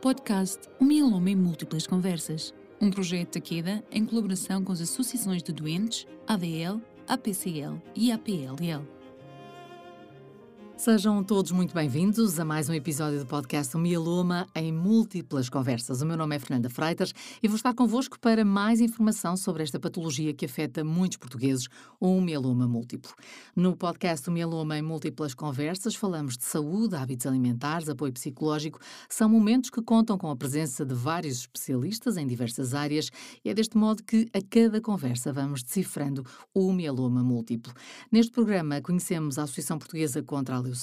Podcast O Mieloma em Múltiplas Conversas. Um projeto da Queda em colaboração com as associações de doentes, ADL, APCL e APLL. Sejam todos muito bem-vindos a mais um episódio do podcast Mieloma em múltiplas conversas. O meu nome é Fernanda Freitas e vou estar convosco para mais informação sobre esta patologia que afeta muitos portugueses, o mieloma múltiplo. No podcast Mieloma em múltiplas conversas falamos de saúde, hábitos alimentares, apoio psicológico. São momentos que contam com a presença de vários especialistas em diversas áreas e é deste modo que a cada conversa vamos decifrando o mieloma múltiplo. Neste programa conhecemos a Associação Portuguesa contra a leucemia,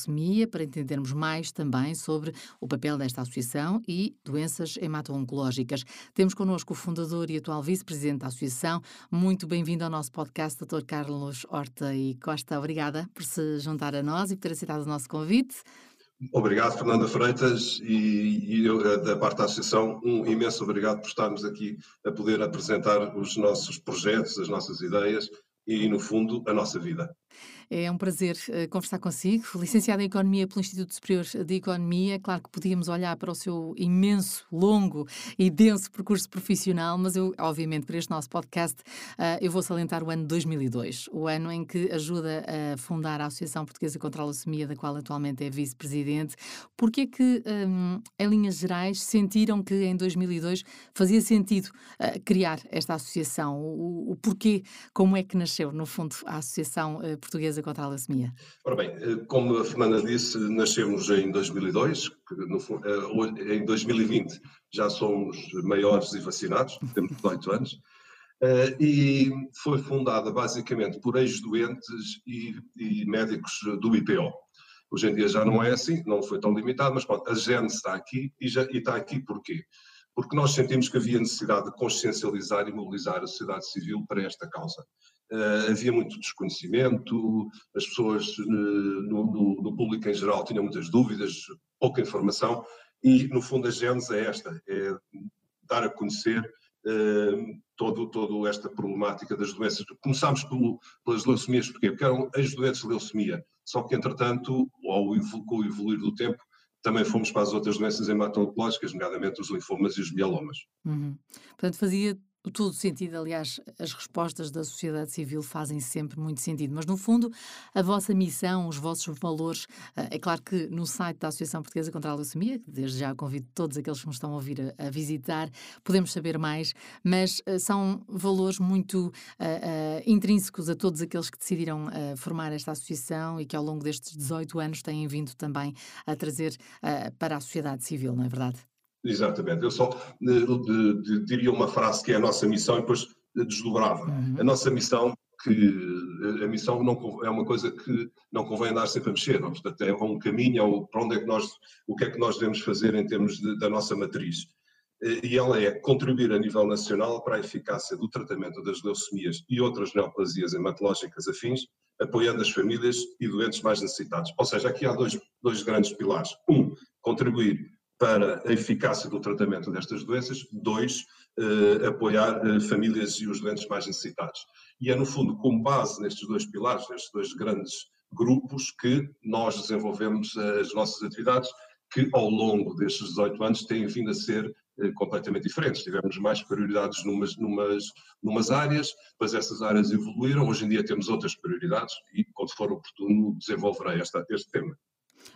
para entendermos mais também sobre o papel desta associação e doenças hemato-oncológicas. Temos connosco o fundador e atual vice-presidente da associação. Muito bem-vindo ao nosso podcast, Dr. Carlos Horta e Costa. Obrigada por se juntar a nós e por ter aceitado o nosso convite. Obrigado, Fernanda Freitas, e, e eu, eh, da parte da Associação, um imenso obrigado por estarmos aqui a poder apresentar os nossos projetos, as nossas ideias e, no fundo, a nossa vida. É um prazer uh, conversar consigo. Licenciado em Economia pelo Instituto Superior de Economia, claro que podíamos olhar para o seu imenso, longo e denso percurso profissional, mas eu, obviamente, para este nosso podcast, uh, eu vou salientar o ano 2002, o ano em que ajuda a fundar a Associação Portuguesa contra a Leucemia, da qual atualmente é vice-presidente. Por que é que, um, em linhas gerais, sentiram que em 2002 fazia sentido criar esta associação? O, porquê, como é que nasceu, no fundo, a Associação Portuguesa contra a leucemia? Ora bem, eh, como a Fernanda disse, nascemos em 2002, no, eh, em 2020 já somos maiores e vacinados, temos 18 anos, eh, e foi fundada basicamente por ex-doentes e, e, médicos do IPO. Hoje em dia já não é assim, não foi tão limitado, mas pronto, a gente está aqui e, já, e está aqui porquê? Porque nós sentimos que havia necessidade de consciencializar e mobilizar a sociedade civil para esta causa. Uh, havia muito desconhecimento, as pessoas uh, no, no, no, público em geral tinham muitas dúvidas, pouca informação, e no fundo a gênese é esta, é dar a conhecer uh, todo, toda esta problemática das doenças. Começámos pelo, pelas leucemias, porquê? Porque eram as doenças de leucemia, só que entretanto, ao, com o evoluir do tempo, também fomos para as outras doenças hemato-oncológicas, nomeadamente os linfomas e os mielomas. Uhum. Portanto, fazia todo sentido, aliás, as respostas da sociedade civil fazem sempre muito sentido, mas no fundo, a vossa missão, os vossos valores, eh, é claro que no site da Associação Portuguesa contra a Leucemia, desde já convido todos aqueles que nos estão a ouvir a, a visitar, podemos saber mais, mas uh, são valores muito uh, uh, intrínsecos a todos aqueles que decidiram formar esta associação e que ao longo destes 18 anos têm vindo também a trazer para a sociedade civil, não é verdade? Exatamente. Eu só de, de, de, diria uma frase que é a nossa missão e depois desdobrava. Uhum. A nossa missão que a missão não, é uma coisa que não convém andar sempre a mexer, não? portanto é um caminho, é para onde é que nós, o que é que nós devemos fazer em termos de, da nossa matriz. E ela é contribuir a nível nacional para a eficácia do tratamento das leucemias e outras neoplasias hematológicas afins, apoiando as famílias e doentes mais necessitados. Ou seja, aqui há dois, dois grandes pilares. Um, contribuir para a eficácia do tratamento destas doenças. Dois, eh, apoiar eh, famílias e os doentes mais necessitados. E é, no fundo, com base nestes dois pilares, nestes dois grandes grupos, que nós desenvolvemos as nossas atividades, que ao longo destes 18 anos têm vindo a ser eh, completamente diferentes. Tivemos mais prioridades numas, numas, numas áreas, depois essas áreas evoluíram, hoje em dia temos outras prioridades e, quando for oportuno, desenvolverei esta, este tema.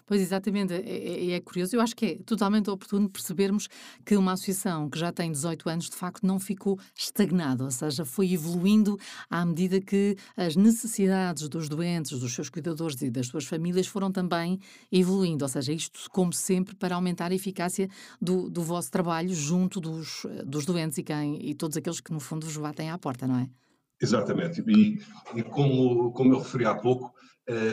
Pois, exatamente, é, é, é, curioso. Eu acho que é totalmente oportuno percebermos que uma associação que já tem 18 anos, de facto, não ficou estagnada, ou seja, foi evoluindo à medida que as necessidades dos doentes, dos seus cuidadores e das suas famílias foram também evoluindo. Ou seja, isto, como sempre, para aumentar a eficácia do, do vosso trabalho junto dos, dos doentes e, quem, e todos aqueles que, no fundo, vos batem à porta, não é? Exatamente. E, e como, como eu referi há pouco,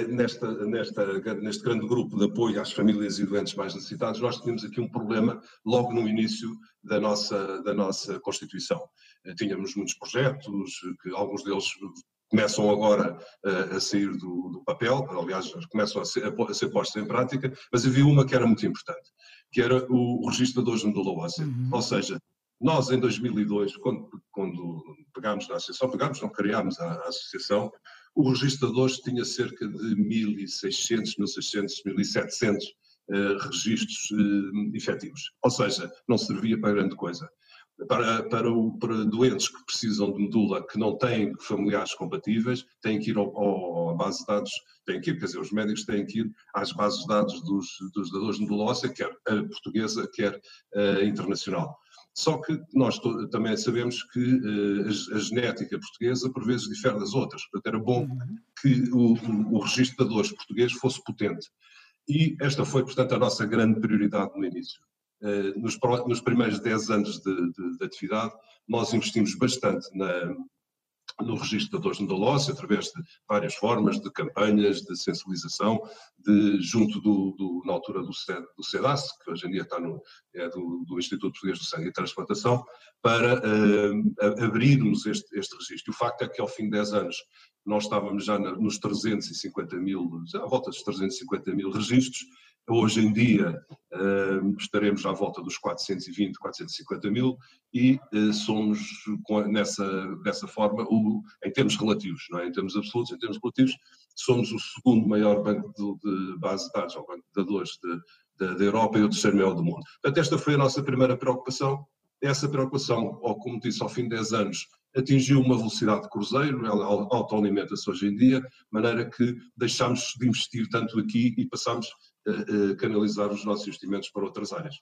nesta, nesta, neste grande grupo de apoio às famílias e doentes mais necessitados, nós tínhamos aqui um problema logo no início da nossa, da nossa Constituição. Eh, tínhamos muitos projetos, que alguns deles começam agora a sair do, do, papel, aliás, começam a ser, a ser postos em prática, mas havia uma que era muito importante, que era o registrador de medula óssea. Uhum. Ou seja, nós em 2002, quando, quando pegámos na associação, pegámos, não criámos a, a associação, o registro de tinha cerca de 1.600, 1.600, 1.700 registros efetivos. Ou seja, não servia para grande coisa. Para, para, o, para, doentes que precisam de medula que não têm familiares compatíveis, têm que ir ao, ao, à base de dados, têm que ir, quer dizer, os médicos têm que ir às bases de dados dos, dos dadores de medula óssea, quer a portuguesa, quer a internacional. Só que nós também sabemos que uh, a, a, genética portuguesa por vezes difere das outras. Portanto, era bom uhum. que o, o, o registro de dadores português fosse potente. E esta foi, portanto, a nossa grande prioridade no início. Uh, nos, nos, primeiros 10 anos de, de, de, atividade, nós investimos bastante na, no registro de dores nodulose, através de várias formas de campanhas, de sensibilização, de, junto do, do, na altura do, CEDAS, que hoje em dia está no, é do, do Instituto Português do Sangue e Transplantação, para uh, abrirmos este, este registro. O facto é que ao fim de 10 anos nós estávamos já nos 350 mil, à volta dos 350 mil registros, Hoje em dia uh, estaremos à volta dos 420, 450 mil e uh, somos nessa, dessa forma, o, em termos relativos, não é? em termos absolutos, em termos relativos, somos o segundo maior banco de, de base de dados, ou banco de dadores da Europa e o terceiro maior do mundo. Portanto, esta foi a nossa primeira preocupação. Essa preocupação, ou como disse, ao fim de 10 anos, atingiu uma velocidade de cruzeiro, ela autoalimenta-se hoje em dia, de maneira que deixámos de investir tanto aqui e passamos canalizar os nossos investimentos para outras áreas.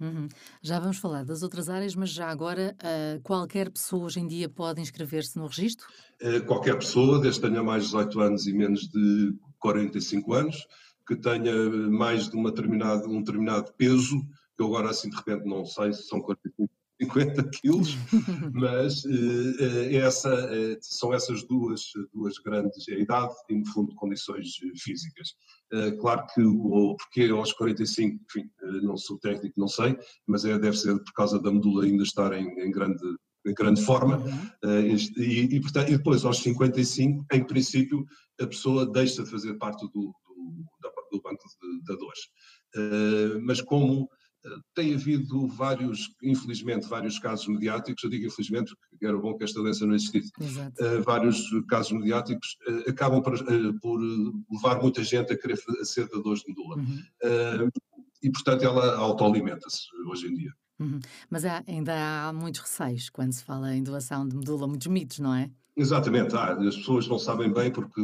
Uhum. Já vamos falar das outras áreas, mas já agora, uh, qualquer pessoa hoje em dia pode inscrever-se no registro? Uh, qualquer pessoa, desde que tenha mais de 18 anos e menos de 45 anos, que tenha mais de uma determinada, um determinado peso, que eu agora assim de repente não sei se são 45 50 quilos, mas uh, essa, uh, são essas duas, duas grandes, a idade e, no fundo, condições físicas. Claro que o porquê aos 45, enfim, não sou técnico, não sei, mas é, deve ser por causa da medula ainda estar em, em grande em grande forma, uhum. e, e, portanto, e depois aos 55, em princípio, a pessoa deixa de fazer parte do, do, do banco de dadores. Uh, mas como tem havido vários, infelizmente, vários casos mediáticos, eu digo infelizmente porque era bom que esta doença não existisse, uh, vários casos mediáticos uh, acabam por, uh, por, levar muita gente a querer ser dadores de medula. Uhum. e, portanto, ela autoalimenta-se hoje em dia. Uhum. Mas há, ainda há muitos receios quando se fala em doação de medula, muitos mitos, não é? Exatamente, há. as pessoas não sabem bem porque,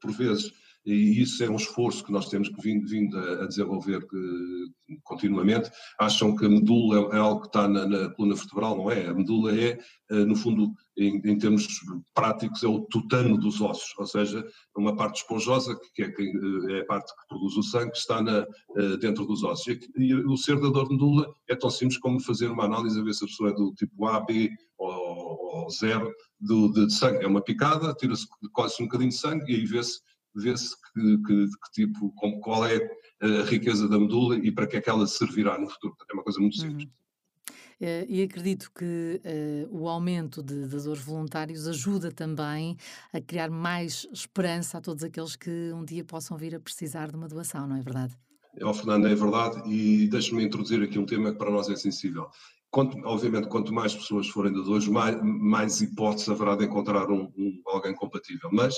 por vezes, e isso é um esforço que nós temos vindo, vindo a, desenvolver que, continuamente. Acham que a medula é, é algo que está na, na, coluna vertebral, não é? A medula é, eh, no fundo, em, em, termos práticos, é o tutano dos ossos, ou seja, uma parte esponjosa, que é, é a parte que produz o sangue, que está na, eh, dentro dos ossos. E, e o ser da dor medula é tão simples como fazer uma análise a ver se a pessoa é do tipo A, B ou, ou zero do, de, de sangue. É uma picada, tira-se quase um bocadinho de sangue e aí vê-se vê-se que, que, que, tipo, qual é a riqueza da medula e para que é que ela servirá no futuro. É uma coisa muito simples. Uhum. Uh, e acredito que uh, o aumento de dadores voluntários ajuda também a criar mais esperança a todos aqueles que um dia possam vir a precisar de uma doação, não é verdade? Oh, Fernando, é verdade, e deixe-me introduzir aqui um tema que para nós é sensível. Quanto, obviamente, quanto mais pessoas forem dadores, mais, mais hipóteses haverá de encontrar um, um, alguém compatível. Mas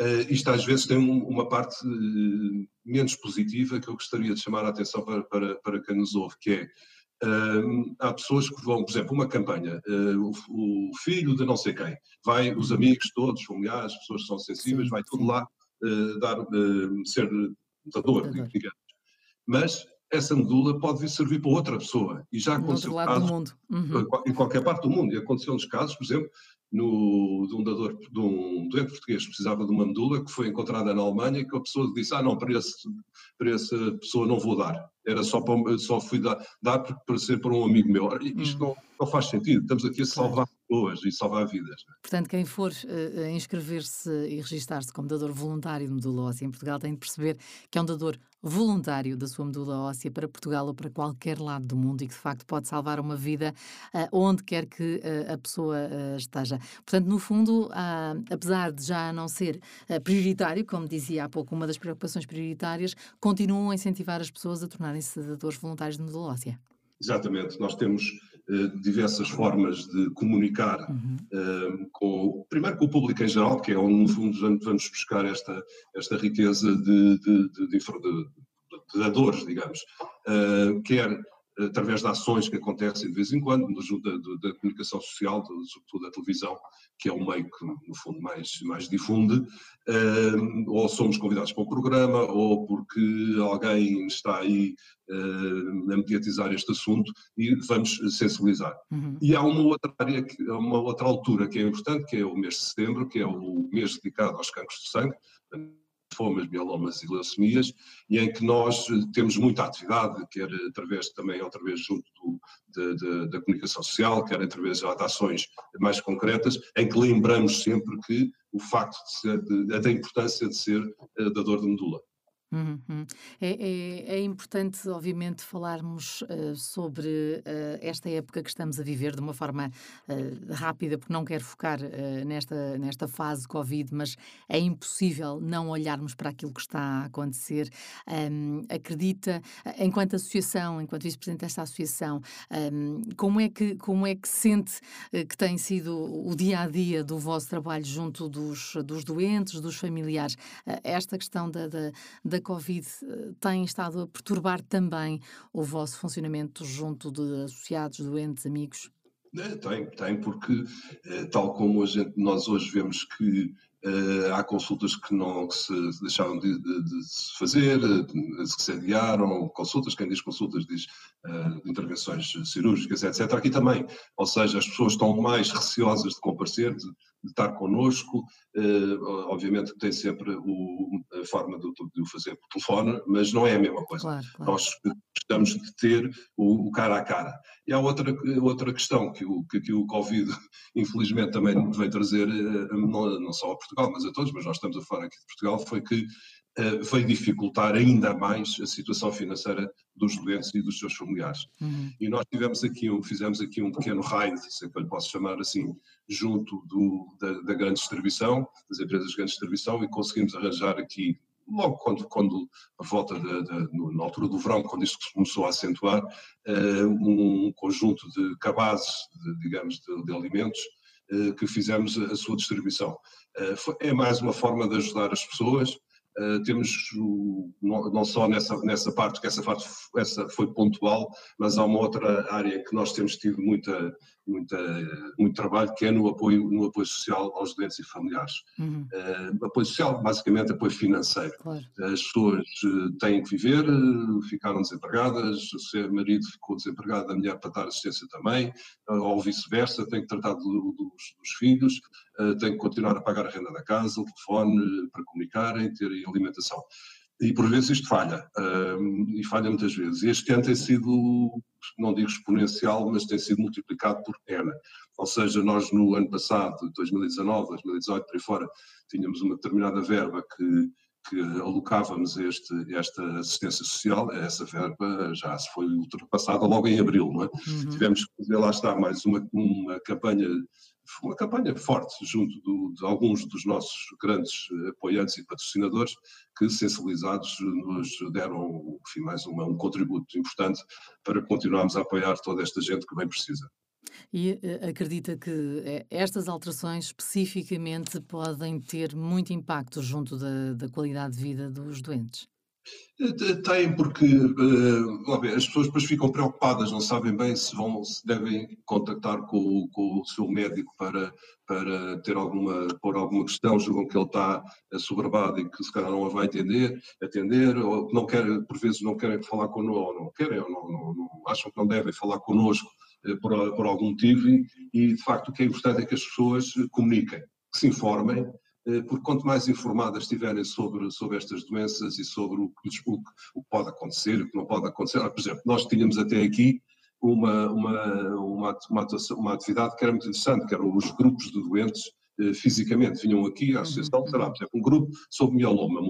Uh, isto às vezes tem um, uma parte uh, menos positiva que eu gostaria de chamar a atenção para, para, para quem nos ouve, que é, uh, há pessoas que vão, por exemplo, uma campanha, o, o, filho de não sei quem, vai os amigos todos, familiares, pessoas que são sensíveis, vai tudo lá dar, ser dador, digamos. Mas essa medula pode vir servir para outra pessoa. E já aconteceu casos, uhum. em qualquer parte do mundo. E aconteceu nos casos, por exemplo, no, de, um dador, de um doente português que precisava de uma medula, que foi encontrada na Alemanha, que a pessoa disse, ah não, para, esse, para essa pessoa não vou dar. Era só, para, só fui dar, dar para ser para um amigo meu. Isto hum. não, não faz sentido. Estamos aqui a salvar pessoas e salvar vidas. É? Portanto, quem for uh, inscrever-se e registar-se como dador voluntário de medula óssea em Portugal tem de perceber que é um dador voluntário da sua medula óssea para Portugal ou para qualquer lado do mundo e que de facto pode salvar uma vida uh, onde quer que uh, a pessoa esteja. Portanto, no fundo, apesar de já não ser prioritário, como dizia há pouco, uma das preocupações prioritárias, continuam a incentivar as pessoas a tornarem-se dadores voluntários de medula óssea. Exatamente. Nós temos diversas formas de comunicar uhum. uh, com, primeiro com o público em geral, que é onde no fundo vamos buscar esta, esta riqueza de, de, de, de de dadores, digamos, uh, quer através de ações que acontecem de vez em quando, no ajuda da, comunicação social, sobretudo da televisão, que é o meio que, no fundo, mais, mais difunde, uh, ou somos convidados para o programa, ou porque alguém está aí uh, a mediatizar este assunto e vamos sensibilizar. Uhum. E há uma outra área, uma outra altura que é importante, que é o mês de setembro, que é o mês dedicado aos cancros de sangue, linfomas, mielomas e leucemias, e em que nós eh, temos muita atividade, quer através também, outra vez, junto do, de, de, da comunicação social, quer através de ações mais concretas, em que lembramos sempre que o facto de ser, de, da importância de ser uh, dador de medula. Uhum. É, é, é, importante, obviamente, falarmos uh, sobre uh, esta época que estamos a viver de uma forma uh, rápida, porque não quero focar nesta, nesta fase Covid, mas é impossível não olharmos para aquilo que está a acontecer. Um, acredita, enquanto associação, enquanto vice-presidente desta associação, um, como, é que, como é que sente que tem sido o dia a dia do vosso trabalho junto dos, dos doentes, dos familiares? esta questão da, da, da Covid eh, tem estado a perturbar também o vosso funcionamento junto de associados, doentes, amigos? É, tem, tem, porque eh, tal como a gente, nós hoje vemos que Uh, há consultas que não que se deixaram de, de, de se fazer, se adiaram, consultas, quem diz consultas diz intervenções cirúrgicas, etc. Aqui também, ou seja, as pessoas estão mais receosas de comparecer, de, de estar connosco, uh, obviamente que tem sempre o, a forma de, de, o fazer por telefone, mas não é a mesma coisa. Claro, claro. Nós precisamos de ter o, o, cara a cara. E há outra, outra questão que o, que, que o Covid, infelizmente, também veio trazer, não, não só a Portugal, Portugal, mas a todos, mas nós estamos a falar aqui de Portugal, foi que uh, veio dificultar ainda mais a situação financeira dos doentes e dos seus familiares. Uhum. E nós tivemos aqui um, fizemos aqui um pequeno raid, se é que eu lhe posso chamar assim, junto do, da, da grande distribuição, das empresas de grande distribuição, e conseguimos arranjar aqui logo quando, quando por volta de, na altura do verão, quando isto começou a acentuar, uh, um conjunto de cabazes, de, digamos, de, de alimentos, uh, que fizemos a, a, sua distribuição. Eh, é mais uma forma de ajudar as pessoas. Uh, temos o, não, não, só nessa, nessa parte, que essa parte essa foi pontual, mas há uma outra área que nós temos tido muita, muita, muito trabalho, que é no apoio, no apoio social aos doentes e familiares. Uhum. Uh, apoio social, basicamente apoio financeiro. Claro. As pessoas uh, têm que viver, uh, ficaram desempregadas, o marido ficou desempregado, a mulher para dar assistência também, ou vice-versa, tem que tratar do, dos, dos, filhos, tem que continuar a pagar a renda da casa, o telefone para comunicarem, ter alimentação. E por vezes isto falha, e falha muitas vezes. E este ano tem sido, não digo exponencial, mas tem sido multiplicado por N. Ou seja, nós no ano passado, 2019, 2018, por aí fora, tínhamos uma determinada verba que, que alocávamos este, esta assistência social, essa verba já se foi ultrapassada logo em abril, não é? Uhum. Tivemos que fazer, lá está, mais uma, uma campanha uma campanha forte junto do, de alguns dos nossos grandes apoiantes e patrocinadores que, sensibilizados, nos deram enfim, mais uma, um contributo importante para continuarmos a apoiar toda esta gente que bem precisa. E eh, acredita que eh, estas alterações especificamente podem ter muito impacto junto da, da qualidade de vida dos doentes? Tem, porque uh, as pessoas depois ficam preocupadas, não sabem bem se vão, se devem contactar com, com, o seu médico para, para ter alguma, pôr alguma questão, julgam que ele está assoberbado e que se calhar não a vai atender, atender, ou não querem, por vezes não querem falar connosco, ou não querem, ou não, não, não, acham que não devem falar connosco uh, por, por algum motivo, e, e de facto o que é importante é que as pessoas comuniquem, que se informem, eh, porque quanto mais informadas estiverem sobre, sobre estas doenças e sobre o, o, o que pode acontecer, o que não pode acontecer, por exemplo, nós tínhamos até aqui uma, uma, uma, uma, uma atividade que era muito interessante, que eram os grupos de doentes eh, fisicamente, vinham aqui à associação, uhum. por exemplo, um grupo sobre mieloma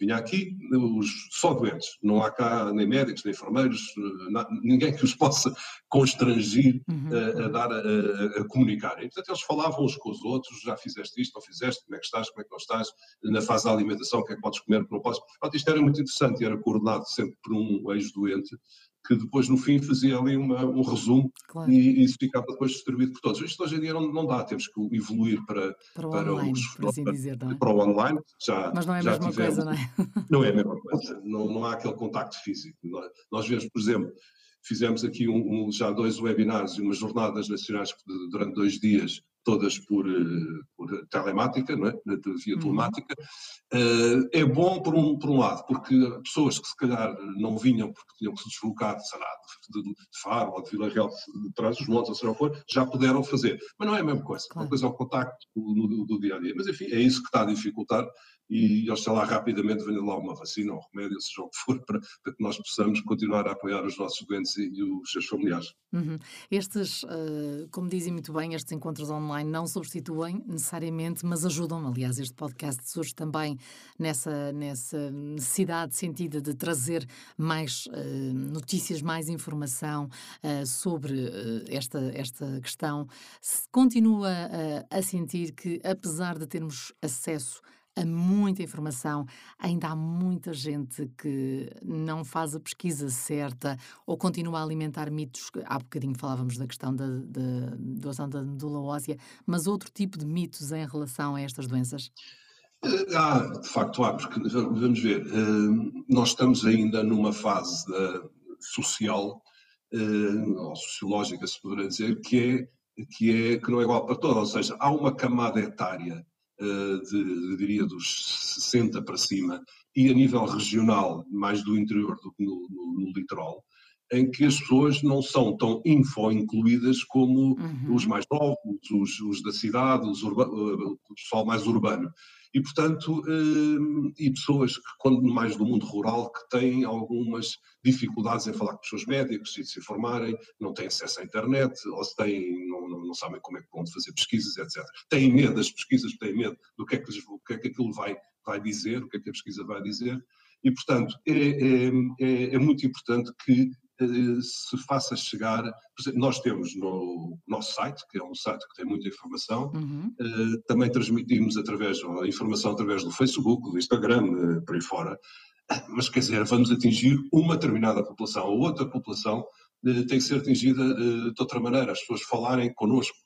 Vinha aqui os, só doentes, não há cá nem médicos, nem enfermeiros, eh, ninguém que os possa constrangir uhum. a, a, dar, a, a comunicar. E, portanto, eles falavam uns com os outros, já fizeste isto, não fizeste, como é que estás, como é que não estás, na fase da alimentação, o que é que podes comer, o que não podes. Portanto, isto era muito interessante era coordenado sempre por um ex-doente que depois no fim fazia ali uma, um resumo claro. e, isso ficava depois distribuído por todos. Isto hoje em dia não, não dá, temos que evoluir para, para, o, para online, os, por assim dizer, é? para o online. Já, Mas não é a mesma tivemos, coisa, não é? Não é a mesma coisa, não, não há aquele contacto físico. Nós vemos, por exemplo, fizemos aqui um, um, já dois webinars e umas jornadas nacionais durante dois dias todas por, eh, por telemática, não é? via uhum. telemática. Uhum. É bom por um, por um lado, porque pessoas que se calhar não vinham porque tinham que se deslocar, sei lá, de, de Faro ou de Vila Real de Trás dos Montes, ou seja o for, já puderam fazer. Mas não é a mesma coisa. Claro. Uma coisa é o contacto do dia a dia. Mas enfim, é isso que está a dificultar e lá rapidamente venha lá uma vacina um remédio, seja o que for, para, para, que nós possamos continuar a apoiar os nossos doentes e, e os seus familiares. Uhum. Estes, uh, como dizem muito bem, estes encontros online não substituem necessariamente, mas ajudam. Aliás, este podcast surge também nessa, nessa necessidade sentida de trazer mais uh, notícias, mais informação uh, sobre esta, esta questão. Se continua a sentir que, apesar de termos acesso a muita informação, ainda há muita gente que não faz a pesquisa certa ou continua a alimentar mitos. Há bocadinho falávamos da questão da, doação da medula óssea, mas outro tipo de mitos em relação a estas doenças? Eh, há, de facto há, porque vamos ver, eh, nós estamos ainda numa fase social eh, ou sociológica, se poderia dizer, que é, que é que não é igual para todos, ou seja, há uma camada etária eh, de, diria, dos 60 para cima, e a nível regional, mais do interior do que no, no, no litoral, em que as pessoas não são tão info-incluídas como uhum. os mais novos, os, os da cidade, os urba, o pessoal mais urbano e, portanto, eh, e pessoas que, quando mais do mundo rural, que têm algumas dificuldades em falar com os seus médicos e de se informarem, não têm acesso à internet, ou se têm, não, não, não sabem como é que vão fazer pesquisas, etc. Têm medo das pesquisas, têm medo do que é que, o que, é que aquilo vai, vai dizer, o que é que a pesquisa vai dizer, e, portanto, é, é, é, é muito importante que se faça chegar. Nós temos no nosso site, que é um site que tem muita informação, uhum. Eh, também transmitimos através, a informação através do Facebook, do Instagram, eh, por aí fora, mas quer dizer, vamos atingir uma determinada população, ou outra população tem que ser atingida de outra maneira, as pessoas falarem connosco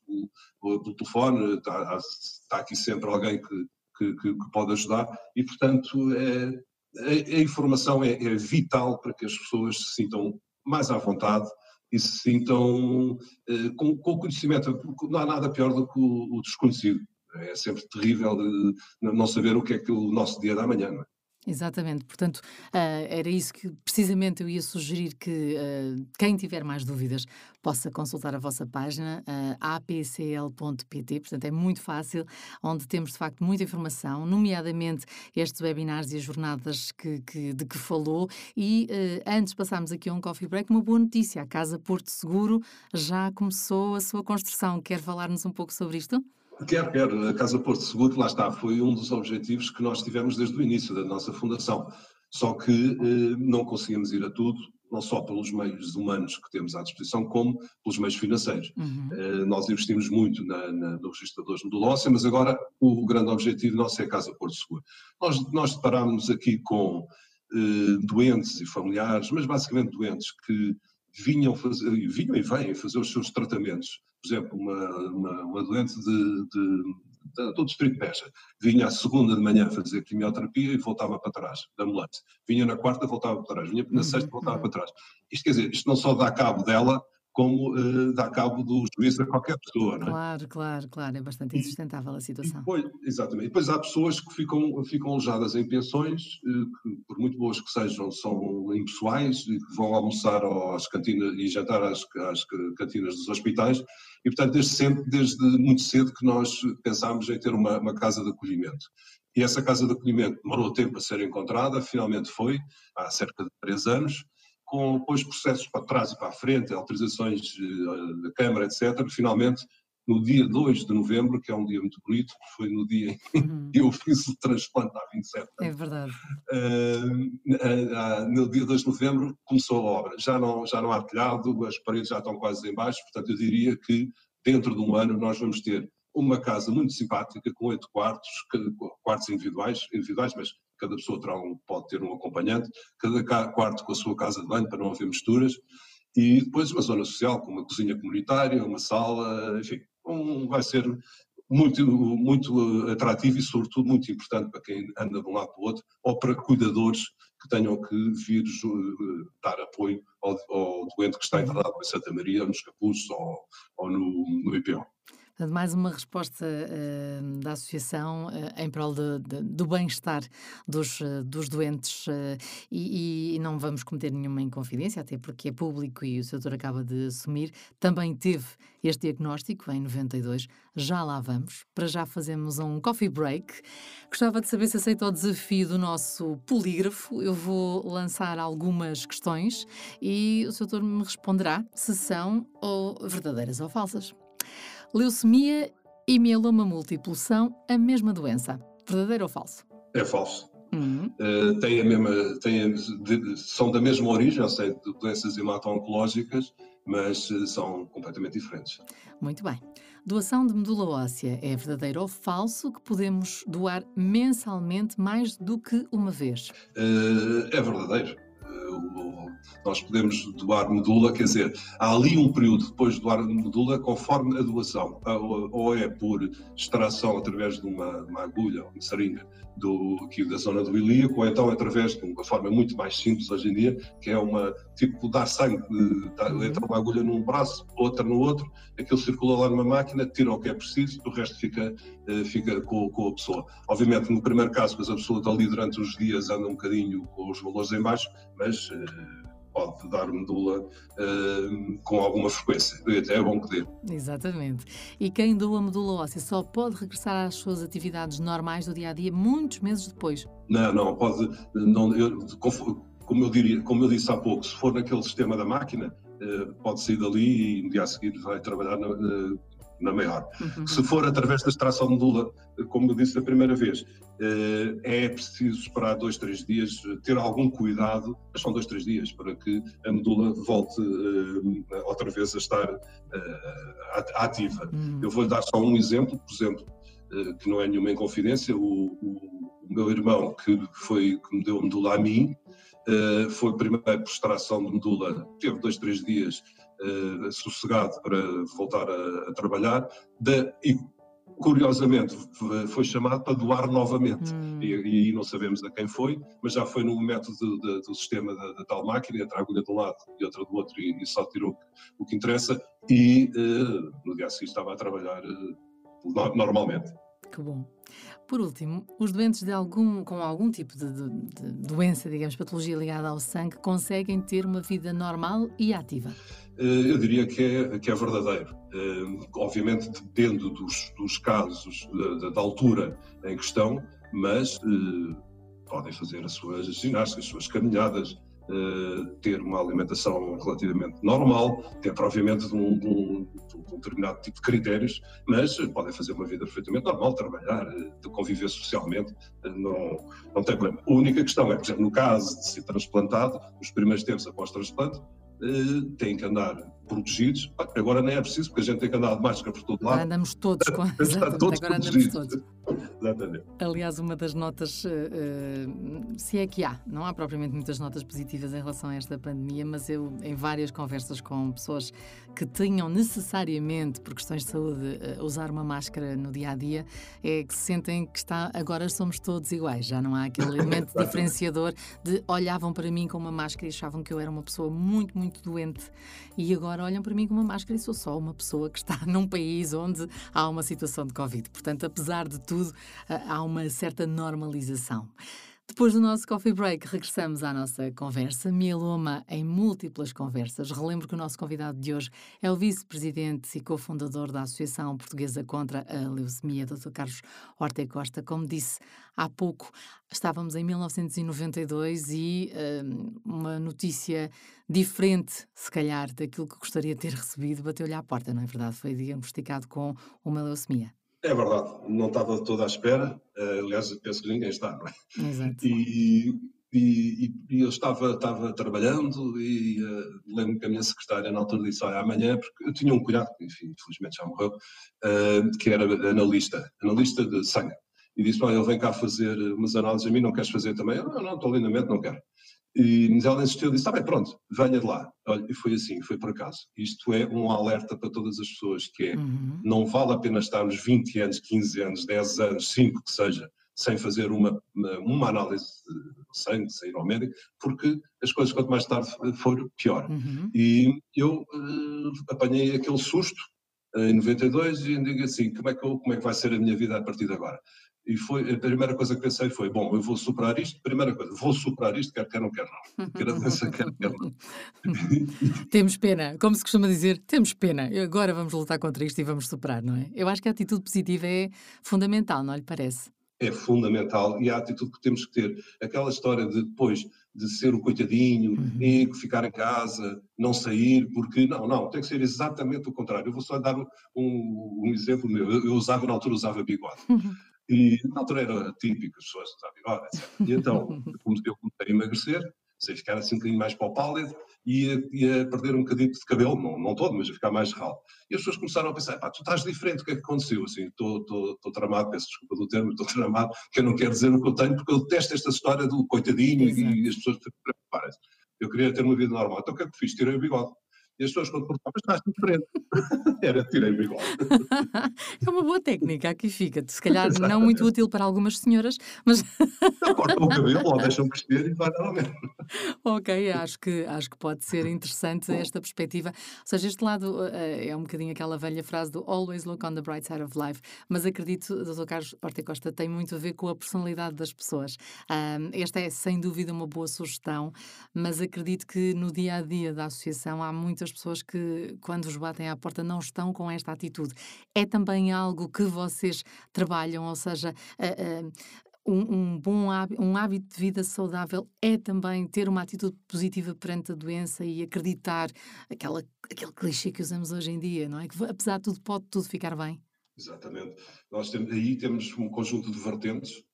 pelo telefone, está, está, aqui sempre alguém que, que, que, pode ajudar e, portanto, é, a, a, informação é, é, vital para que as pessoas se sintam mais à vontade e se sintam eh, com, com, o conhecimento. Não há nada pior do que o, o desconhecido. É sempre terrível de não saber o que é que o nosso dia da manhã. Não é? Exatamente, portanto, uh, era isso que precisamente eu ia sugerir que uh, quem tiver mais dúvidas possa consultar a vossa página, uh, apcl.pt, portanto é muito fácil, onde temos de facto muita informação, nomeadamente estes webinars e as jornadas que, que de que falou. E antes passarmos aqui a um coffee break, uma boa notícia: a Casa Porto Seguro já começou a sua construção. Quer falar-nos um pouco sobre isto? Quer, quer. A Casa Porto Seguro, lá está, foi um dos objetivos que nós tivemos desde o início da nossa fundação. Só que eh, não conseguimos ir a tudo, não só pelos meios humanos que temos à disposição, como pelos meios financeiros. Uhum. Eh, nós investimos muito na, na, no registrador de Lócia, mas agora o grande objetivo nosso é a Casa Porto Seguro. Nós, nós deparámos aqui com eh, doentes e familiares, mas basicamente doentes que vinham, fazer, vinham e vêm fazer os seus tratamentos por exemplo, uma, uma, uma doente de, de, de, do Distrito de Beja, vinha à segunda de manhã fazer quimioterapia e voltava para trás, da ambulância. Vinha na quarta, voltava para trás. Vinha na sexta, voltava para trás. Isto quer dizer, isto não só dá cabo dela, como uh, dá cabo do juízo a qualquer pessoa. É? Claro, claro, claro, é bastante insustentável a situação. E depois, exatamente. Depois há pessoas que ficam, ficam alojadas em pensões, uh, que por muito boas que sejam, são impessoais, e que vão almoçar às cantinas e jantar às, às cantinas dos hospitais, e portanto desde sempre, desde muito cedo que nós pensámos em ter uma, uma casa de acolhimento. E essa casa de acolhimento demorou tempo a ser encontrada, finalmente foi, há cerca de três anos, com depois processos para trás e para a frente, autorizações eh, da Câmara, etc. Finalmente, no dia 2 de novembro, que é um dia muito bonito, foi no dia em uhum. que eu fiz o transplante há 27 anos. É verdade. Uh, no dia 2 de novembro começou a obra. Já não, já não há telhado, as paredes já estão quase em baixo, portanto eu diria que dentro de um ano nós vamos ter uma casa muito simpática, com oito quartos, quartos individuais, individuais, mas cada pessoa terá um, pode ter um acompanhante, cada quarto com a sua casa de banho para não haver misturas, e depois uma zona social com uma cozinha comunitária, uma sala, enfim, um, vai ser muito, muito atrativo e, sobretudo, muito importante para quem anda de um lado para o outro ou para cuidadores que tenham que vir dar apoio ao, ao doente que está internado em Santa Maria, nos Capuzes ou, ou no, no IPO. Portanto, mais uma resposta uh, da Associação uh, em prol de, de, do bem-estar dos, uh, dos doentes e, e, não vamos cometer nenhuma inconfidência, até porque é público e o Sr. acaba de assumir. Também teve este diagnóstico em 92, já lá vamos. Para já fazemos um coffee break. Gostava de saber se aceita o desafio do nosso polígrafo. Eu vou lançar algumas questões e o Sr. me responderá se são ou verdadeiras ou falsas. Leucemia e mieloma múltiplo são a mesma doença. Verdadeiro ou falso? É falso. Uhum. Uh, tem a mesma, tem, de, são da mesma origem, ou seja, de doenças hemato-oncológicas, mas uh, são completamente diferentes. Muito bem. Doação de medula óssea é verdadeiro ou falso que podemos doar mensalmente mais do que uma vez? Uh, é verdadeiro nós podemos doar medula, quer dizer, há ali um período depois de doar medula conforme a doação, ou é por extração através de uma, uma agulha, uma seringa, do, aqui da zona do ilíaco, ou então através de uma forma muito mais simples hoje em dia, que é uma, tipo, dar sangue, tá, entra uma agulha num braço, outra no outro, aquilo circula lá numa máquina, tira o que é preciso, o resto fica, eh, fica com, com a pessoa. Obviamente, no primeiro caso, pois a pessoa está ali durante os dias, anda um bocadinho com os valores em baixo, mas eh, pode dar medula uh, com alguma frequência. É bom que dê. Exatamente. E quem doa medula óssea só pode regressar às suas atividades normais do dia a dia muitos meses depois? Não, não, pode. Não, eu, como, eu diria, como eu disse há pouco, se for naquele sistema da máquina, uh, pode sair dali e no dia a seguir vai trabalhar na, uh, na maior. Uhum. Se for através da extração de medula, como eu disse da primeira vez, eh, é preciso esperar dois, três dias, ter algum cuidado, mas são dois, três dias, para que a medula volte eh, outra vez a estar eh, ativa. Uhum. Eu vou-lhe dar só um exemplo, por exemplo, que não é nenhuma inconfidência, o, o, o meu irmão que, foi, que me deu a medula a mim, foi a primeira extração de medula, teve dois, três dias uh, sossegado para voltar a, a trabalhar, de, e curiosamente foi chamado para doar novamente. Hum. E, aí não sabemos a quem foi, mas já foi no método de, de, do sistema da, da, tal máquina, entre a agulha de um lado e outra do outro, e, e só tirou o que interessa, e uh, no dia seguinte estava a trabalhar uh, normalmente. Que bom. Por último, os doentes algum, com algum tipo de, de, de doença, digamos, patologia ligada ao sangue, conseguem ter uma vida normal e ativa? Eh, eu diria que é, que é verdadeiro. Eh, obviamente depende dos, dos casos, da, da, altura em questão, mas eh, podem fazer as suas ginásticas, as suas caminhadas, ter uma alimentação relativamente normal, dentro obviamente de um, de, um, de um, determinado tipo de critérios, mas podem fazer uma vida perfeitamente normal, trabalhar, de conviver socialmente, não, não tem problema. A única questão é, por exemplo, no caso de ser transplantado, nos primeiros tempos após transplante, têm que andar protegidos. Agora nem é preciso, porque a gente tem que andar de máscara por todo lado. Andamos todos com Exatamente, todos agora andamos todos. Exatamente. Aliás, uma das notas, uh, se é que há, não há propriamente muitas notas positivas em relação a esta pandemia, mas eu, em várias conversas com pessoas que tinham necessariamente, por questões de saúde, uh, usar uma máscara no dia a dia, é que sentem que está, agora somos todos iguais, já não há aquele elemento diferenciador de olhavam para mim com uma máscara e achavam que eu era uma pessoa muito, muito doente e agora olham para mim com uma máscara e sou só uma pessoa que está num país onde há uma situação de Covid. Portanto, apesar de tudo, há uma certa normalização. Depois do nosso coffee break, regressamos à nossa conversa. Mieloma em múltiplas conversas. Relembro que o nosso convidado de hoje é o vice-presidente e cofundador da Associação Portuguesa contra a Leucemia, Dr. Carlos Horta Costa. Como disse há pouco, estávamos em 1992 e hum, uma notícia diferente, se calhar, daquilo que gostaria de ter recebido, bateu-lhe à porta, não é verdade? Foi diagnosticado com uma leucemia. É verdade, não estava toda à espera, uh, aliás, penso que ninguém está, não é? Exato. E, e, e, eu estava, estava trabalhando e uh, lembro que a minha secretária na altura disse, olha, amanhã, porque eu tinha um cunhado, enfim, infelizmente já morreu, uh, que era analista, analista de sangue. e disse, olha, ele vem cá fazer umas análises a mim, não queres fazer também? Eu, não, não, estou lindamente, não quero. E, mas ela insistiu, disse, está bem, pronto, venha de lá. Olha, e foi assim, foi por acaso. Isto é um alerta para todas as pessoas, que é, uhum. não vale a pena estarmos 20 anos, 15 anos, 10 anos, 5 que seja, sem fazer uma, uma, uma análise sangue, sem ir ao médico, porque as coisas quanto mais tarde for, pior. Uhum. E eu uh, apanhei aquele susto em 92 e digo assim, como é, que eu, como é que vai ser a minha vida a partir de agora? E foi, a primeira coisa que pensei foi, bom, eu vou superar isto, primeira coisa, vou superar isto, quer quer não, quer não. Quer a doença, quer quer não. temos pena, como se costuma dizer, temos pena, agora vamos lutar contra isto e vamos superar, não é? Eu acho que a atitude positiva é fundamental, não lhe parece? É fundamental e a atitude que temos que ter. Aquela história de depois de ser o coitadinho uhum. e ficar em casa, não sair, porque não, não, tem que ser exatamente o contrário. Eu vou só dar um, um exemplo meu. Eu, eu usava, na altura, usava bigode. Uhum. E na altura era típico, as pessoas usavam bigode, etc. E então eu comecei a emagrecer, sei ficar assim um bocadinho mais para o pálido e ia, ia perder um bocadinho de cabelo, não, não todo, mas ia ficar mais ralo. E as pessoas começaram a pensar, pá, tu estás diferente, o que é que aconteceu? Assim, estou tramado, peço desculpa do termo, estou tramado, que eu não quero dizer o que eu tenho, porque eu detesto esta história do coitadinho Exato. e as pessoas preocuparem-se. Eu queria ter uma vida normal. Então o que é que fiz? Tirei o bigode. E as pessoas quando perguntavam, mas estás diferente. Era, tirei o bigode. é uma boa técnica, aqui fica. Se calhar não muito útil para algumas senhoras, mas... não, cortam o cabelo ou deixam crescer e vai dar ao mesmo. Ok, acho que, acho que pode ser interessante esta perspectiva. Ou seja, este lado uh, é um bocadinho aquela velha frase do always look on the bright side of life, mas acredito, Dr. Carlos Horta Costa, tem muito a ver com a personalidade das pessoas. Esta é, sem dúvida, uma boa sugestão, mas acredito que no dia-a-dia -dia da associação há muitas muitas pessoas que, quando vos batem à porta, não estão com esta atitude. É também algo que vocês trabalham, ou seja, uh, uh, um, um, bom hábito, um hábito de vida saudável é também ter uma atitude positiva perante a doença e acreditar aquela, aquele clichê que usamos hoje em dia, não é? Que apesar de tudo pode tudo ficar bem. Exatamente. Nós temos, aí temos um conjunto de vertentes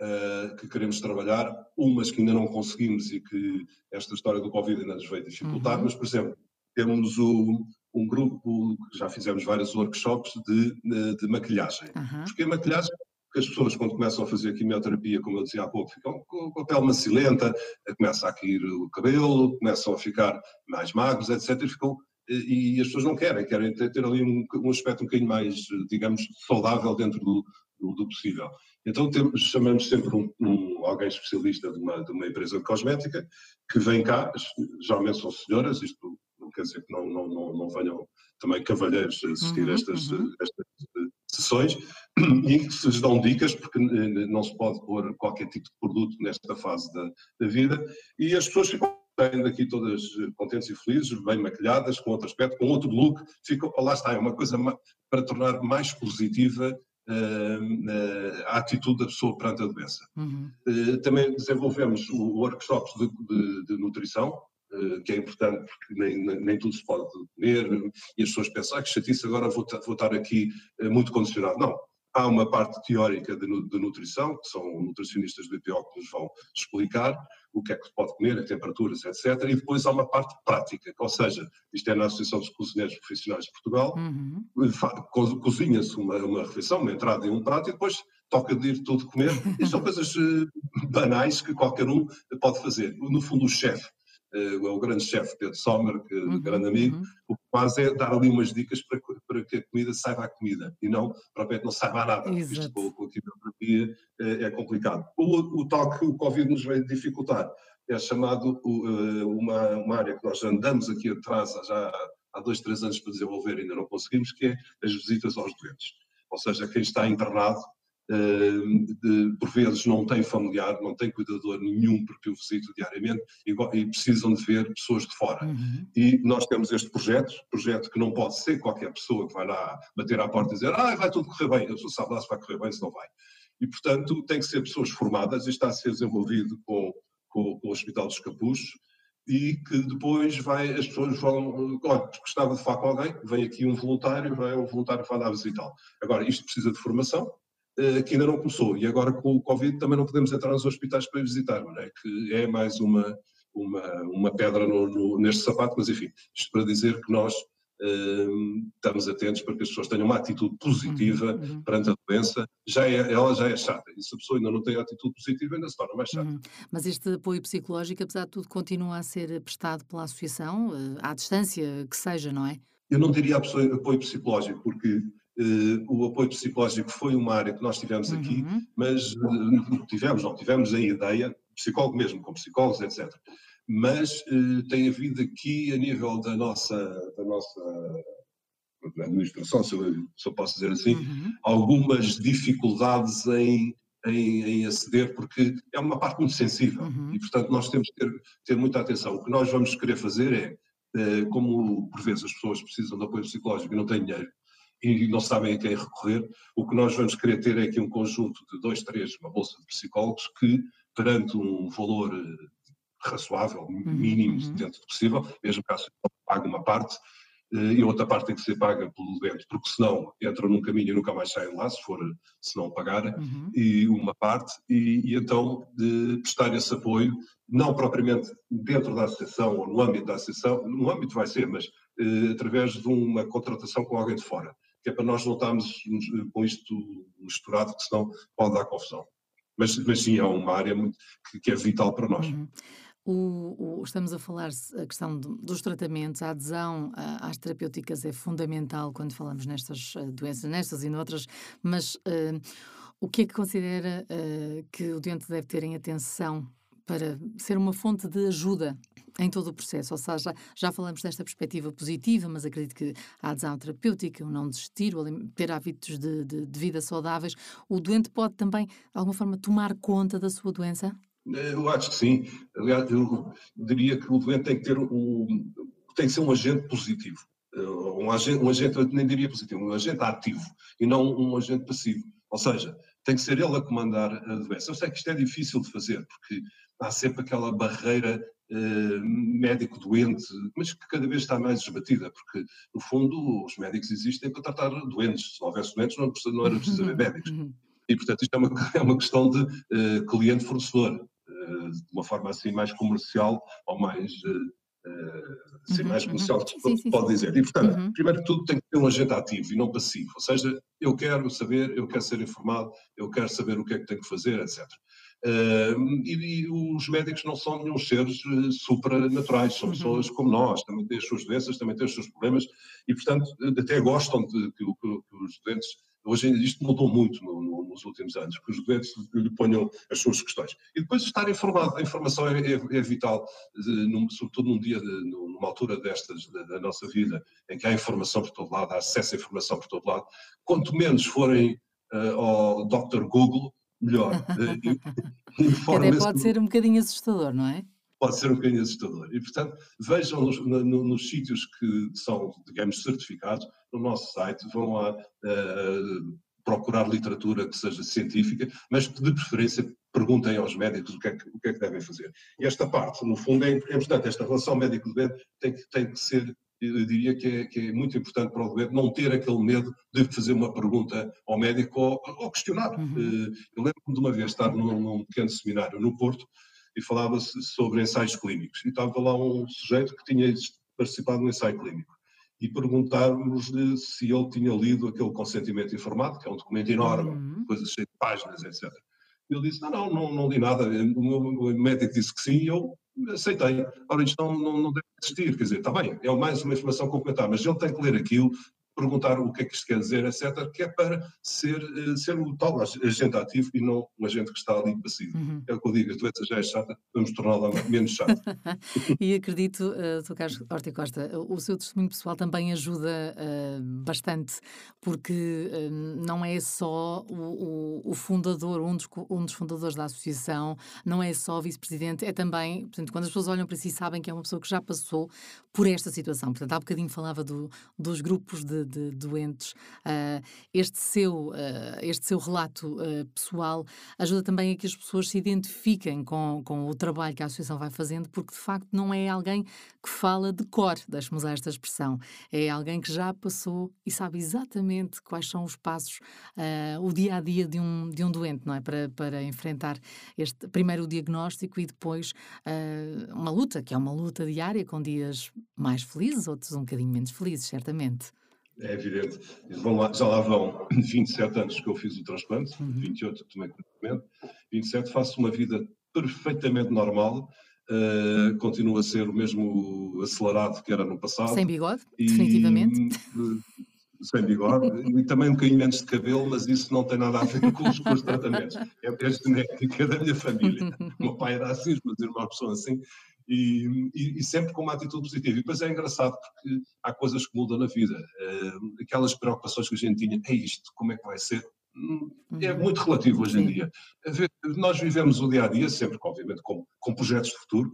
uh, que queremos trabalhar, umas que ainda não conseguimos e que esta história do Covid ainda nos veio dificultar, uhum. mas, por exemplo, temos o, um grupo já fizemos vários workshops de, de, de maquilhagem. Uhum. Porque a maquilhagem, as pessoas quando começam a fazer quimioterapia, como eu dizia há pouco, ficam com a pele macilenta, começa a cair o cabelo, começam a ficar mais magros, etc. E, ficam, e as pessoas não querem, querem ter, ter ali um, um, aspecto um bocadinho mais, digamos, saudável dentro do, do, do possível. Então temos, chamamos sempre um, um, alguém especialista de uma, de uma empresa de cosmética que vem cá, geralmente são senhoras, isto quer dizer que não, não, não, não venham também cavalheiros assistir uhum, estas, uhum. estas sessões e que se lhes dão dicas, porque não se pode pôr qualquer tipo de produto nesta fase da, da vida, e as pessoas ficam daqui todas contentes e felizes, bem maquilhadas, com outro aspecto, com outro look, ficam, lá está, é uma coisa para tornar mais positiva uh, a atitude da pessoa perante a doença. Uhum. Uh, também desenvolvemos workshops de, de, de nutrição, eh, que é importante porque nem, nem, tudo se pode comer e as pessoas pensam, ah, que chatice, agora vou, vou estar aqui eh, muito condicionado. Não, há uma parte teórica de, de, nutrição, que são nutricionistas do BPO que nos vão explicar o que é que se pode comer, as temperaturas, etc. E depois há uma parte prática, ou seja, isto é na Associação dos Cozinheiros Profissionais de Portugal, uhum. cozinha-se uma, uma refeição, uma entrada e um prato, e depois toca de ir tudo comer. E são coisas eh, banais que qualquer um pode fazer. No fundo, o chefe o grande chefe Pedro Sommer, que uhum, grande amigo, uhum. o que faz é dar ali umas dicas para, para que a comida saiba a comida e não, propriamente, não saiba a nada. Exato. Isto com, com a quimioterapia é, é, complicado. O, o tal que o Covid nos veio dificultar é chamado uh, uma, uma área que nós andamos aqui atrás já há dois, três anos para desenvolver e ainda não conseguimos, que é as visitas aos doentes. Ou seja, quem está internado por vezes não tem familiar, não tem cuidador nenhum porque o visito diariamente e, precisam de ver pessoas de fora. Uhum. E nós temos este projeto, projeto que não pode ser qualquer pessoa que vai lá bater à porta e dizer ah, vai tudo correr bem, a pessoa sabe lá se vai correr bem, se não vai. E, portanto, tem que ser pessoas formadas, e está a ser desenvolvido com, com, com o Hospital dos Capuchos, e que depois vai, as pessoas vão, olha, gostava de falar com alguém, vem aqui um voluntário, vai um voluntário vai lá visitar. Agora, isto precisa de formação, eh, que ainda não começou. E agora com o Covid também não podemos entrar nos hospitais para visitar, não é? que é mais uma, uma, uma pedra no, no, neste sapato, mas enfim, isto para dizer que nós estamos atentos para que as pessoas tenham uma atitude positiva uhum, uhum. perante a doença. Já é, ela já é chata, e se a pessoa ainda não tem atitude positiva, ainda se torna mais chata. Uhum. Mas este apoio psicológico, apesar de tudo, continua a ser prestado pela associação, uh, à distância que seja, não é? Eu não diria apoio psicológico, porque o apoio psicológico foi uma área que nós tivemos aqui, uhum. mas uh, tivemos, não, tivemos a ideia, psicólogo mesmo, com psicólogos, etc mas eh, tem havido aqui, a nível da nossa, da nossa administração, se eu, se eu posso dizer assim, uhum. algumas dificuldades em, em, em, aceder, porque é uma parte muito sensível uhum. e, portanto, nós temos que ter, ter, muita atenção. O que nós vamos querer fazer é, eh, como por vezes as pessoas precisam de apoio psicológico e não têm dinheiro, e não sabem a quem recorrer, o que nós vamos querer ter é aqui um conjunto de dois, três, uma bolsa de psicólogos que, perante um valor eh, razoável, uhum, mínimo, uhum. dentro do possível, mesmo caso pague uma parte, eh, e a outra parte tem que ser paga pelo doente, porque senão entram num caminho e nunca mais saem lá, se for, se não pagarem, uhum. e uma parte, e, e, então de prestar esse apoio, não propriamente dentro da associação ou no âmbito da associação, no âmbito vai ser, mas eh, através de uma contratação com alguém de fora, que é para nós não estarmos eh, com isto misturado, que senão pode dar confusão. Mas, mas sim, é uma área muito, que, que é vital para nós. Uhum. O, o, estamos a falar a questão de, dos tratamentos, a adesão a, às terapêuticas é fundamental quando falamos nestas uh, doenças, nestas e noutras, mas uh, o que é que considera uh, que o doente deve ter em atenção para ser uma fonte de ajuda em todo o processo? Ou seja, já falamos desta perspectiva positiva, mas acredito que a adesão terapêutica, o não desistir, o ter hábitos de, de, de vida saudáveis, o doente pode também, de alguma forma, tomar conta da sua doença? Eu acho que sim. Aliás, eu diria que o doente tem que ter tem que ser um agente positivo. Um agente, um agente, eu nem diria positivo, um agente ativo e não um agente passivo. Ou seja, tem que ser ele a comandar a doença. Eu sei que isto é difícil de fazer, porque há sempre aquela barreira eh, médico-doente, mas que cada vez está mais esbatida, porque, no fundo, os médicos existem para tratar doentes. Se não houvesse doentes, não, não era preciso haver médicos. Uhum. E, portanto, isto é uma, é uma questão de uh, cliente-fornecedor. Eh, de uma forma assim mais comercial ou mais Uh, assim, uhum, mais comercial, uhum. sim, sim, pode sim. dizer. E, portanto, uhum. primeiro que tudo tem que ter um agente ativo e não passivo. Ou seja, eu quero saber, eu quero ser informado, eu quero saber o que é que tenho que fazer, etc. Uh, e, e, os médicos não são nenhum seres uh, supranaturais, são uhum. pessoas como nós, também têm as suas doenças, também têm os seus problemas e, portanto, até gostam de que, que, que os doentes Hoje isto mudou muito no, no, nos últimos anos, que os doentes lhe ponham as suas questões. E depois estar informado, a informação é, é, é vital, num, sobretudo num dia, numa altura destas da, da, nossa vida, em que há informação por todo lado, há acesso à informação por todo lado. Quanto menos forem uh, ao Dr. Google, melhor. Até pode ser um bocadinho assustador, não é? Pode ser um bocadinho assustador. E, portanto, vejam nos, no, nos sítios que são, digamos, certificados, no nosso site, vão lá uh, procurar literatura que seja científica, mas que, de preferência, perguntem aos médicos o que é que, o que, é que devem fazer. E esta parte, no fundo, é, é importante, esta relação médico-doente tem que, tem que ser eu diria que é, que é, muito importante para o doente não ter aquele medo de fazer uma pergunta ao médico ou, ou questionar. Uhum. Eh, eu lembro-me de uma vez estar num, num pequeno seminário no Porto e falava-se sobre ensaios clínicos. E estava lá um sujeito que tinha participado no ensaio clínico. E perguntávamos-lhe se ele tinha lido aquele consentimento informado, que é um documento enorme, uhum. coisas cheias de páginas, etc. Ele disse: Não, não, não, não li nada. O meu médico disse que sim e eu aceitei. Ora, isto não, não, não deve existir. Quer dizer, está bem, é mais uma informação complementar, mas ele tem que ler aquilo, perguntar o que é que isto quer dizer, etc., que é para ser, uh, ser o tal agente ativo e não um agente que está ali passivo. Uhum. É o que eu digo, a doença já é chata, vamos torná-la menos chata. e acredito, uh, Sr. Carlos Horta Costa, o seu testemunho pessoal também ajuda uh, bastante, porque uh, não é só o, o, o, fundador, um dos, um dos fundadores da associação, não é só vice-presidente, é também, portanto, quando as pessoas olham para si sabem que é uma pessoa que já passou por esta situação. Portanto, há bocadinho falava do, dos grupos de de doentes. Uh, este, seu, uh, este seu relato uh, pessoal ajuda também a que as pessoas se identifiquem com, com o trabalho que a Associação vai fazendo, porque de facto não é alguém que fala de cor, deixe-me usar esta expressão. É alguém que já passou e sabe exatamente quais são os passos, o dia a dia de um, de um doente, não é? Para, para enfrentar este primeiro o diagnóstico e depois uma luta, que é uma luta diária, com dias mais felizes, outros um bocadinho menos felizes, certamente. É evidente. Lá, já lá vão 27 anos que eu fiz o transplante, uhum. 28 tomei tratamento, 27 faço uma vida perfeitamente normal, uh, continuo a ser o mesmo acelerado que era no passado. Sem bigode, e, definitivamente. sem bigode, e também um bocadinho menos de cabelo, mas isso não tem nada a ver com os, com os tratamentos. É, é genética da minha família. o meu pai era assim, os meus irmãos são assim, e, e, e, sempre com uma atitude positiva. E depois é engraçado porque há coisas que mudam na vida. Aquelas preocupações que a gente tinha, é isto, como é que vai ser? Hum, é uhum. muito relativo hoje em dia. Nós vivemos o dia a dia, sempre, obviamente, com, com projetos de futuro.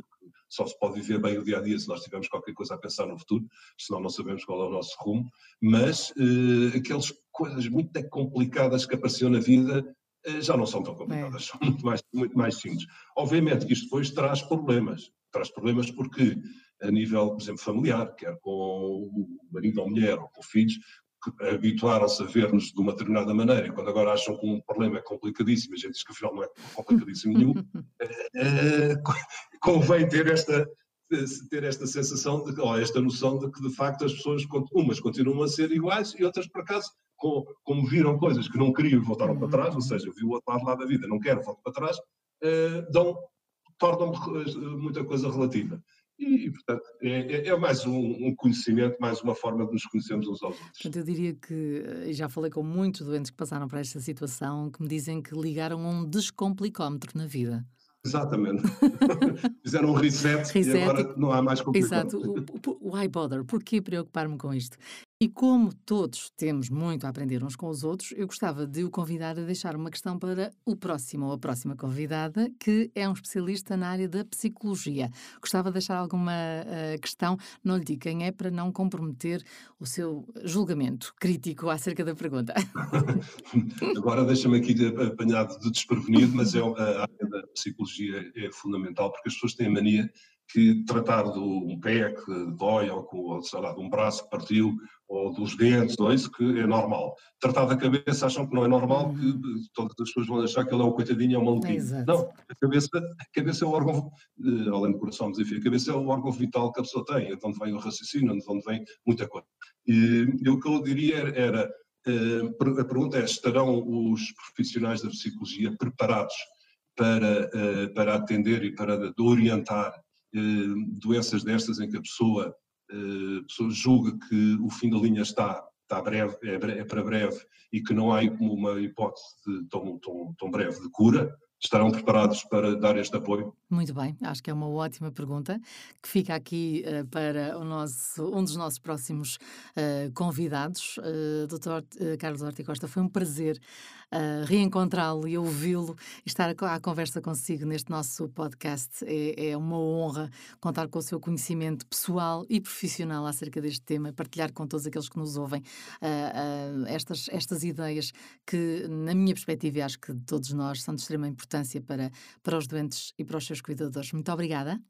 Só se pode viver bem o dia a dia se nós tivermos qualquer coisa a pensar no futuro, senão não sabemos qual é o nosso rumo. Mas uh, aquelas coisas muito complicadas que apareciam na vida uh, já não são tão complicadas, é. são muito mais, muito mais simples. Obviamente que isto depois traz problemas traz problemas porque, a nível, por exemplo, familiar, quer com o marido ou mulher ou com filhos, habituaram-se a ver-nos de uma determinada maneira e quando agora acham que um problema é complicadíssimo, a gente diz que afinal não é complicadíssimo nenhum, é, convém ter esta, ter esta sensação, de, ou esta noção de que de facto as pessoas, umas continuam a ser iguais e outras por acaso, como viram coisas que não queriam e voltaram para trás, ou seja, viu o outro lado da vida, não quero, volto para trás, dão tornam muita coisa relativa. E, portanto, é, é, é mais um, um, conhecimento, mais uma forma de nos conhecermos uns aos outros. Portanto, eu diria que, e já falei com muitos doentes que passaram por esta situação, que me dizem que ligaram a um descomplicómetro na vida. Exatamente. Fizeram um reset, reset, e agora não há mais complicómetro. Exato. O, o, why bother? Porquê preocupar-me com isto? E como todos temos muito a aprender uns com os outros, eu gostava de o convidar a deixar uma questão para o próximo ou a próxima convidada, que é um especialista na área da psicologia. Gostava de deixar alguma uh, questão, não lhe digo quem é, para não comprometer o seu julgamento crítico acerca da pergunta. Agora deixa-me aqui apanhado de desprevenido, mas é, a área da psicologia é fundamental, porque as pessoas têm a mania que tratar de um pé que dói, ou, com, sei lá, de um braço que partiu, ou dos dentes, ou isso que é normal. Tratar da cabeça acham que não é normal, que uhum. todas as pessoas vão achar que ele é um coitadinho, é um maluquinho. Não, a cabeça, a cabeça é o órgão, uh, além do coração, mas enfim, a cabeça é o órgão vital que a pessoa tem, é de onde vem o raciocínio, de onde vem muita coisa. E, e o que eu diria era, uh, a pergunta é, estarão os profissionais da psicologia preparados para, uh, para atender e para orientar eh, doenças destas em que a pessoa, eh, a pessoa julga que o fim da linha está, está breve, é, é para breve e que não há uma hipótese de tão, tão, tão breve de cura, estarão preparados para dar este apoio? Muito bem, acho que é uma ótima pergunta que fica aqui uh, para o nosso, um dos nossos próximos uh, convidados. Uh, Dr. Carlos Horta Costa, foi um prazer reencontrá-lo e ouvi-lo e estar à conversa consigo neste nosso podcast. É, é, uma honra contar com o seu conhecimento pessoal e profissional acerca deste tema, partilhar com todos aqueles que nos ouvem estas, estas ideias que, na minha perspectiva, acho que de todos nós, são de extrema importância para, para os doentes e para os seus seus cuidadores. Muito obrigada.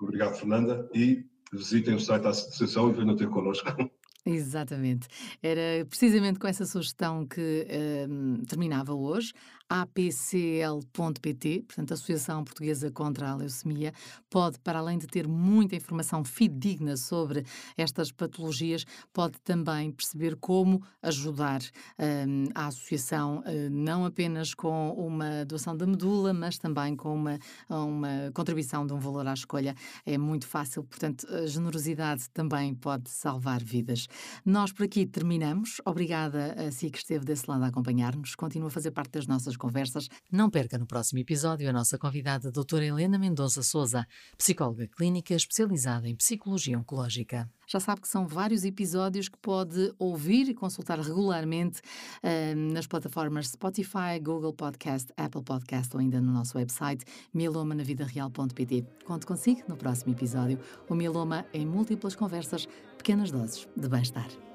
Obrigado, Fernanda. E visitem o site da Associação e venham ter connosco. Exatamente. Era precisamente com essa sugestão que um, terminava hoje apcl.pt, portanto, Associação Portuguesa contra a Leucemia, pode, para além de ter muita informação fidedigna sobre estas patologias, pode também perceber como ajudar um, a associação, uh, não apenas com uma doação da medula, mas também com uma, uma contribuição de um valor à escolha. É muito fácil, portanto, a generosidade também pode salvar vidas. Nós por aqui terminamos. Obrigada a si que esteve desse lado a acompanhar-nos. Continua a fazer parte das nossas conversas. Não perca no próximo episódio a nossa convidada, a doutora Helena Mendonça Souza, psicóloga clínica especializada em psicologia oncológica. Já sabe que são vários episódios que pode ouvir e consultar regularmente uh, nas plataformas Spotify, Google Podcast, Apple Podcast ou ainda no nosso website mielomanavidareal.pt. Conto consigo no próximo episódio. O Mieloma em múltiplas conversas, pequenas doses de bem-estar.